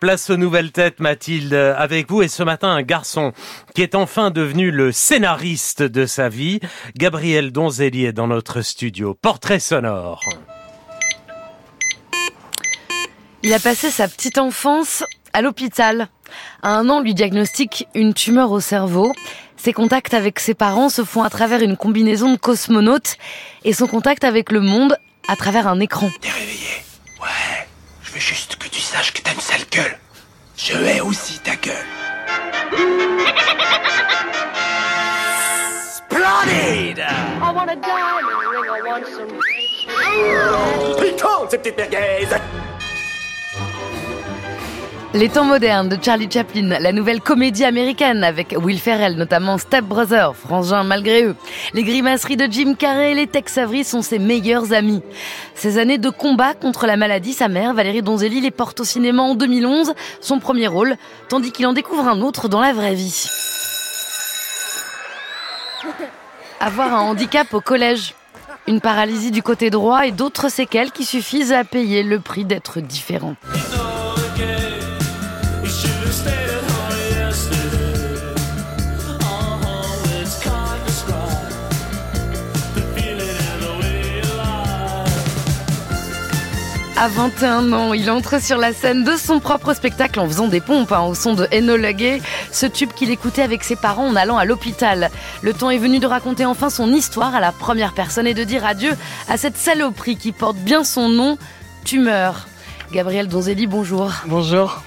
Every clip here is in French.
Place aux nouvelles têtes, Mathilde, avec vous et ce matin un garçon qui est enfin devenu le scénariste de sa vie. Gabriel Donzelli est dans notre studio. Portrait sonore. Il a passé sa petite enfance à l'hôpital. À un an, lui diagnostique une tumeur au cerveau. Ses contacts avec ses parents se font à travers une combinaison de cosmonautes et son contact avec le monde à travers un écran. T'es réveillé veux juste que tu saches que t'as une sale gueule. Je hais aussi ta gueule. Splendide I want a diamond ring, I want some. Piquante, ces petites merguez Les temps modernes de Charlie Chaplin, la nouvelle comédie américaine avec Will Ferrell, notamment Step Brothers, Frangin malgré eux. Les grimaceries de Jim Carrey et les Tex Avery sont ses meilleurs amis. Ces années de combat contre la maladie, sa mère, Valérie Donzelli, les porte au cinéma en 2011, son premier rôle, tandis qu'il en découvre un autre dans la vraie vie. Avoir un handicap au collège, une paralysie du côté droit et d'autres séquelles qui suffisent à payer le prix d'être différent. À 21 ans, il entre sur la scène de son propre spectacle en faisant des pompes hein, au son de Gay, ce tube qu'il écoutait avec ses parents en allant à l'hôpital. Le temps est venu de raconter enfin son histoire à la première personne et de dire adieu à cette saloperie qui porte bien son nom, Tumeur. Gabriel Donzelli, bonjour. Bonjour.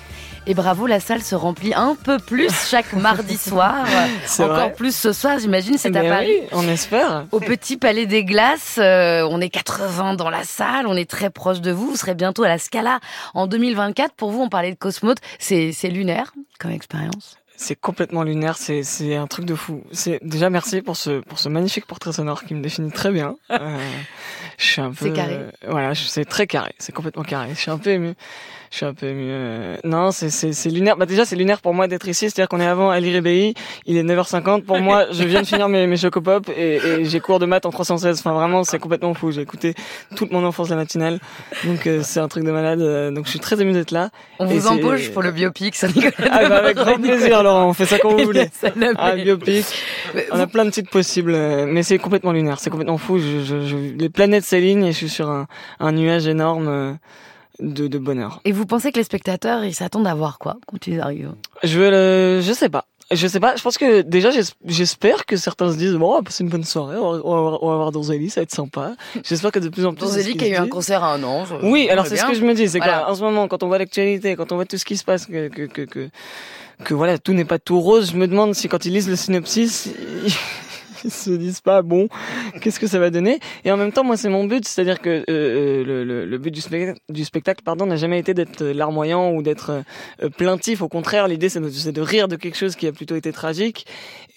Et bravo, la salle se remplit un peu plus chaque mardi soir. Encore vrai. plus ce soir, j'imagine, c'est à Paris. oui, on espère. Au Petit Palais des Glaces, euh, on est 80 dans la salle, on est très proche de vous. Vous serez bientôt à la Scala en 2024. Pour vous, on parlait de Cosmote, c'est lunaire comme expérience. C'est complètement lunaire, c'est un truc de fou. C'est déjà merci pour ce pour ce magnifique portrait sonore qui me définit très bien. Euh, je suis un peu C'est carré. euh, voilà, c'est très carré, c'est complètement carré. Je suis un peu ému. Je suis un peu ému. euh, Non, c'est c'est c'est lunaire. Bah déjà c'est lunaire pour moi d'être ici, c'est-à-dire qu'on est avant Ali Ribéi, il est 9h50 pour moi, je viens de finir mes mes chocopop et, et j'ai cours de maths en 316. Enfin vraiment, c'est complètement fou. J'ai écouté toute mon enfance la matinale. Donc euh, c'est un truc de malade. euh, Donc je suis très ému d'être là. On Et vous c'est- embauche pour le biopic, ça Nicolas. Ah bah avec grand plaisir Laurent, on fait ça comme vous voulez. Ah, biopic. On a plein de titres possibles, euh, mais c'est complètement lunaire, c'est complètement fou. Je, je, je- les planètes s'alignent et je suis sur un, un nuage énorme euh, de, de bonheur. Et vous pensez que les spectateurs, ils s'attendent à voir quoi quand ils arrivent? Je veux le, je sais pas. Je sais pas, je pense que déjà j'es- j'espère que certains se disent bon on va passer une bonne soirée, on va, on va voir- Donzelli, ça va être sympa. J'espère que de plus en plus. Donzelli qui a eu un concert à un an. je- Oui, alors c'est est ce que je me dis, c'est Voilà. qu'en ce moment, quand on voit l'actualité, quand on voit tout ce qui se passe, que que que que, que voilà, tout n'est pas tout rose. Je me demande si quand ils lisent le synopsis, ils, ils se disent pas bon, qu'est-ce que ça va donner? Et en même temps, moi, c'est mon but, c'est-à-dire que euh, euh, le, le, le but du spectacle, du spectacle, pardon, n'a jamais été d'être euh, larmoyant ou d'être euh, plaintif. Au contraire, l'idée, c'est de, rire de quelque chose qui a plutôt été tragique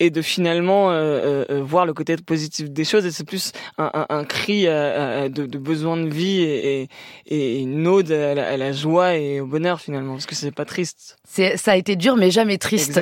et de finalement euh, voir le côté positif des choses. Et c'est plus un, un, un cri de, de besoin de vie et, et, et une ode à la, à la joie et au bonheur finalement, parce que c'est pas triste. Ça a été dur, mais jamais triste.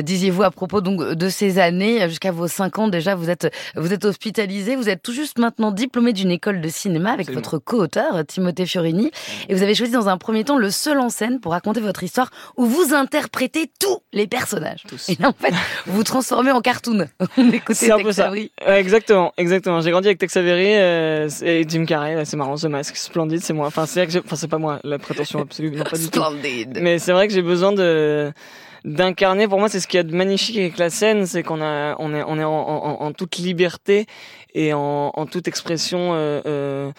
Disiez-vous à propos donc de ces années, jusqu'à vos 5 ans déjà, vous êtes vous êtes hospitalisé, vous êtes tout juste maintenant diplômé d'une école de cinéma avec Absolument. votre co-auteur Timothée Fiorini, et vous avez choisi dans un premier temps le seul en scène pour raconter votre histoire où vous interprétez tous les personnages. Tous. Et là en fait, vous vous transformez en cartoon. On écoutait peu Tex ça. Avery. Exactement, exactement. J'ai grandi avec Tex Avery euh, et Jim Carrey. C'est marrant, ce masque splendide, c'est moi. Enfin, c'est enfin, pas moi, la prétention absolue, non pas du tout. Splendide. Mais c'est vrai que j'ai besoin de d'incarner. Pour moi, c'est ce qu'il y a de magnifique avec la scène, c'est qu'on a, on est, on est en, en, en toute liberté et en, en toute expression. Euh, euh,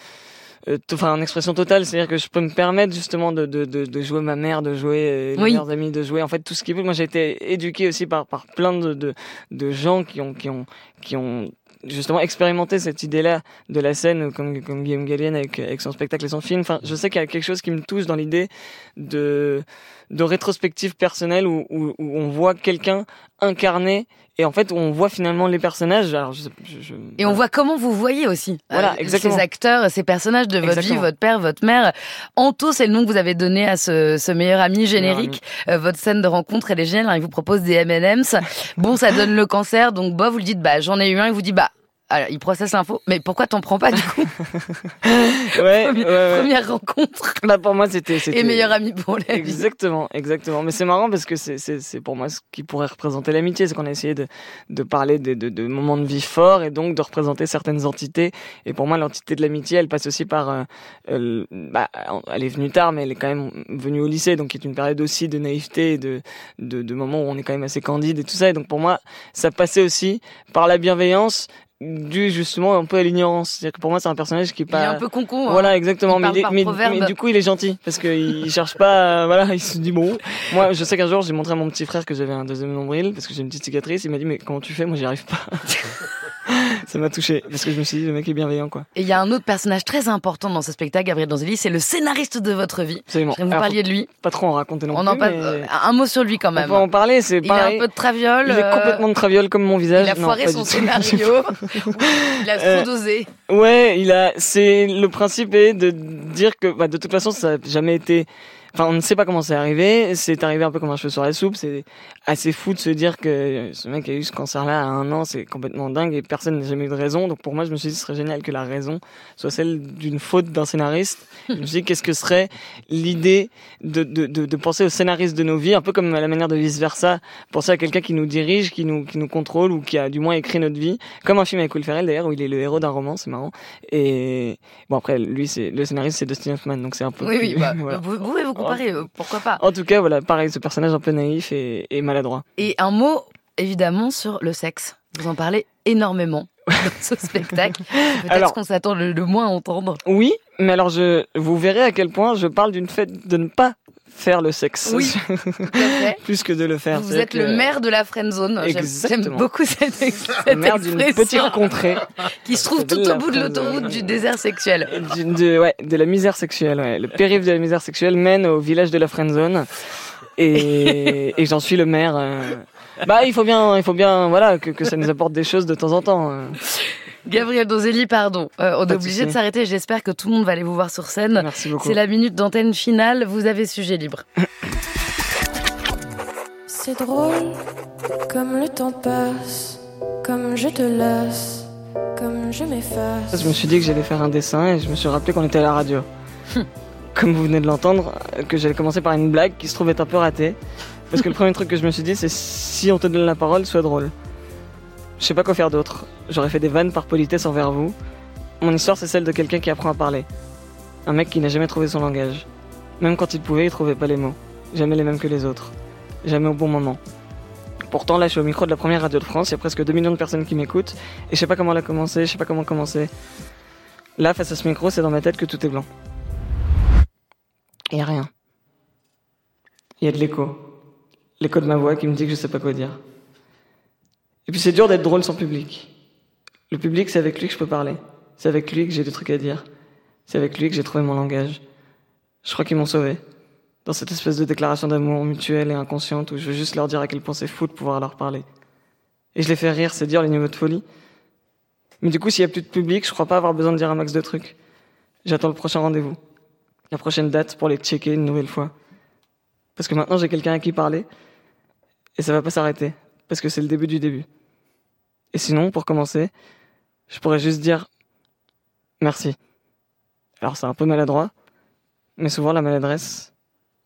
euh, Enfin, en expression totale, c'est-à-dire que je peux me permettre justement de, de, de, de jouer ma mère, de jouer euh, Oui. meilleurs amis, de jouer en fait tout ce qui veut. Moi, j'ai été éduqué aussi par, par plein de, de, de gens qui ont, qui ont, qui ont justement expérimenté cette idée-là de la scène, comme, comme Guillaume Gallienne avec, avec son spectacle et son film. Enfin, je sais qu'il y a quelque chose qui me touche dans l'idée de, de rétrospective personnelle où, où on voit quelqu'un incarné et en fait on voit finalement les personnages. Alors, je, je, je- Et on voit comment vous voyez aussi Voilà, euh, ces acteurs, ces personnages de votre Exactement. vie, votre père, votre mère. Anto, c'est le nom que vous avez donné à ce, ce meilleur ami générique. Euh, votre scène de rencontre, elle est géniale. hein. Il vous propose des M&M's. Bon, ça donne le cancer. Donc, bah, vous lui dites, bah, j'en ai eu un. Il vous dit, bah, Alors, il processe l'info, mais pourquoi t'en prends pas du coup Ouais, Première, ouais, ouais. première rencontre Là, pour moi, c'était. et meilleur ami pour la vie. Exactement, exactement. Mais c'est marrant parce que c'est, pour moi ce qui pourrait représenter l'amitié. C'est qu'on a essayé de, de parler de, de, de moments de vie forts et donc de représenter certaines entités. Et pour moi, l'entité de l'amitié, elle passe aussi par. euh, euh, bah, elle est venue tard, mais elle est quand même venue au lycée, donc qui est une période aussi de naïveté et de, de, de moments où on est quand même assez candide et tout ça. Et donc pour moi, ça passait aussi par la bienveillance due justement un peu à l'ignorance. C'est-à-dire que pour moi, c'est un personnage qui est Il pas. est un peu con-con. hein. Voilà, exactement. Il Mais, parle il est- par mais, proverbe. mais du coup, il est gentil parce qu'il cherche pas. euh, voilà, il se dit bon. Moi, je sais qu'un jour, j'ai montré à mon petit frère que j'avais un deuxième nombril parce que j'ai une petite cicatrice. Il m'a dit mais comment tu fais? Moi, j'y arrive pas. Ça m'a touché parce que je me suis dit le mec est bienveillant quoi. Et il y a un autre personnage très important dans ce spectacle, Gabriel Donzelli, c'est le scénariste de votre vie. Absolument. Vous parliez de lui. pas trop en raconter non On plus. en mais euh, Un mot sur lui quand on même. peut en parler. C'est Il a pareil. un peu de traviole. Il est euh, complètement de traviole comme mon visage. Il a foiré son scénario. il a trop Euh, dosé. Ouais, il a. C'est le principe est de dire que bah, de toute façon ça n'a jamais été. Enfin, on ne sait pas comment c'est arrivé. C'est arrivé un peu comme un cheveu sur la soupe. C'est assez fou de se dire que ce mec a eu ce cancer-là à un an. C'est complètement dingue et personne n'a jamais eu de raison. Donc pour moi, je me suis dit, ce serait génial que la raison soit celle d'une faute d'un scénariste. je me suis dit, qu'est-ce que serait l'idée de, de, de, de penser au scénariste de nos vies, un peu comme à la manière de vice versa, penser à quelqu'un qui nous dirige, qui nous, qui nous contrôle ou qui a du moins écrit notre vie, comme un film avec Will Ferrell d'ailleurs où il est le héros d'un roman, c'est marrant. Et bon après, lui, c'est le scénariste, c'est Dustin Hoffman, donc c'est un peu. Oui, oui. bah, voilà. vous pouvez vous comparer, euh, pourquoi pas. En tout cas, voilà, pareil, ce personnage un peu naïf et, et maladroit. Et un mot, évidemment, sur le sexe. Vous en parlez énormément dans ce spectacle. Peut-être qu'on s'attend le, le moins à entendre. Oui, mais alors je, vous verrez à quel point je parle d'une fait de ne pas faire le sexe. Oui. Plus que de le faire. Vous êtes le maire de la friend zone. J'aime- beaucoup cette, ex- cette maire d'une petite contrée. qui se trouve tout au bout de friend zone. l'autoroute du désert sexuel. De, ouais, de la misère sexuelle. Ouais. Le périph' de la misère sexuelle mène au village de la friendzone. Et, et j'en suis le maire. euh. Bah, il faut bien, il faut bien, voilà, que, que ça nous apporte des choses de temps en temps. Gabriel Donzelli, pardon. Euh, on est obligé de s'arrêter. J'espère que tout le monde va aller vous voir sur scène. Merci beaucoup. C'est la minute d'antenne finale. Vous avez sujet libre. C'est drôle, comme le temps passe, comme je te laisse, comme je m'efface. Je me suis dit que j'allais faire un dessin et je me suis rappelé qu'on était à la radio. Comme vous venez de l'entendre, que j'allais commencer par une blague qui se trouve être un peu ratée. Parce que le premier truc que je me suis dit, c'est si on te donne la parole, sois drôle. Je sais pas quoi faire d'autre. J'aurais fait des vannes par politesse envers vous. Mon histoire, c'est celle de quelqu'un qui apprend à parler. Un mec qui n'a jamais trouvé son langage. Même quand il pouvait, il trouvait pas les mots. Jamais les mêmes que les autres. Jamais au bon moment. Pourtant, là, je suis au micro de la première radio de France, il y a presque 2 millions de personnes qui m'écoutent, et je sais pas comment la commencer, je sais pas comment commencer. Là, face à ce micro, c'est dans ma tête que tout est blanc. Il y a rien. Il y a de l'écho. L'écho de ma voix qui me dit que je sais pas quoi dire. Et puis c'est dur d'être drôle sans public. Le public, c'est avec lui que je peux parler. C'est avec lui que j'ai des trucs à dire. C'est avec lui que j'ai trouvé mon langage. Je crois qu'ils m'ont sauvé. Dans cette espèce de déclaration d'amour mutuelle et inconsciente où je veux juste leur dire à quel point c'est fou de pouvoir leur parler. Et je les fais rire, c'est dire les niveaux de folie. Mais du coup, s'il y a plus de public, je crois pas avoir besoin de dire un max de trucs. J'attends le prochain rendez-vous. La prochaine date pour les checker une nouvelle fois. Parce que maintenant j'ai quelqu'un à qui parler. Et ça va pas s'arrêter. Parce que c'est le début du début. Et sinon, pour commencer, je pourrais juste dire merci. Alors c'est un peu maladroit, mais souvent la maladresse,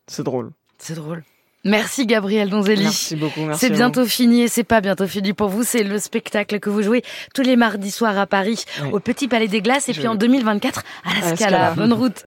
c'est drôle. C'est drôle. Merci Gabriel Donzelli. Merci beaucoup, merci. C'est vous. bientôt fini et c'est pas bientôt fini pour vous. C'est le spectacle que vous jouez tous les mardis soirs à Paris au Petit Palais des Glaces et Je- puis en 2024 à la À la Scala. Scala. Bonne route.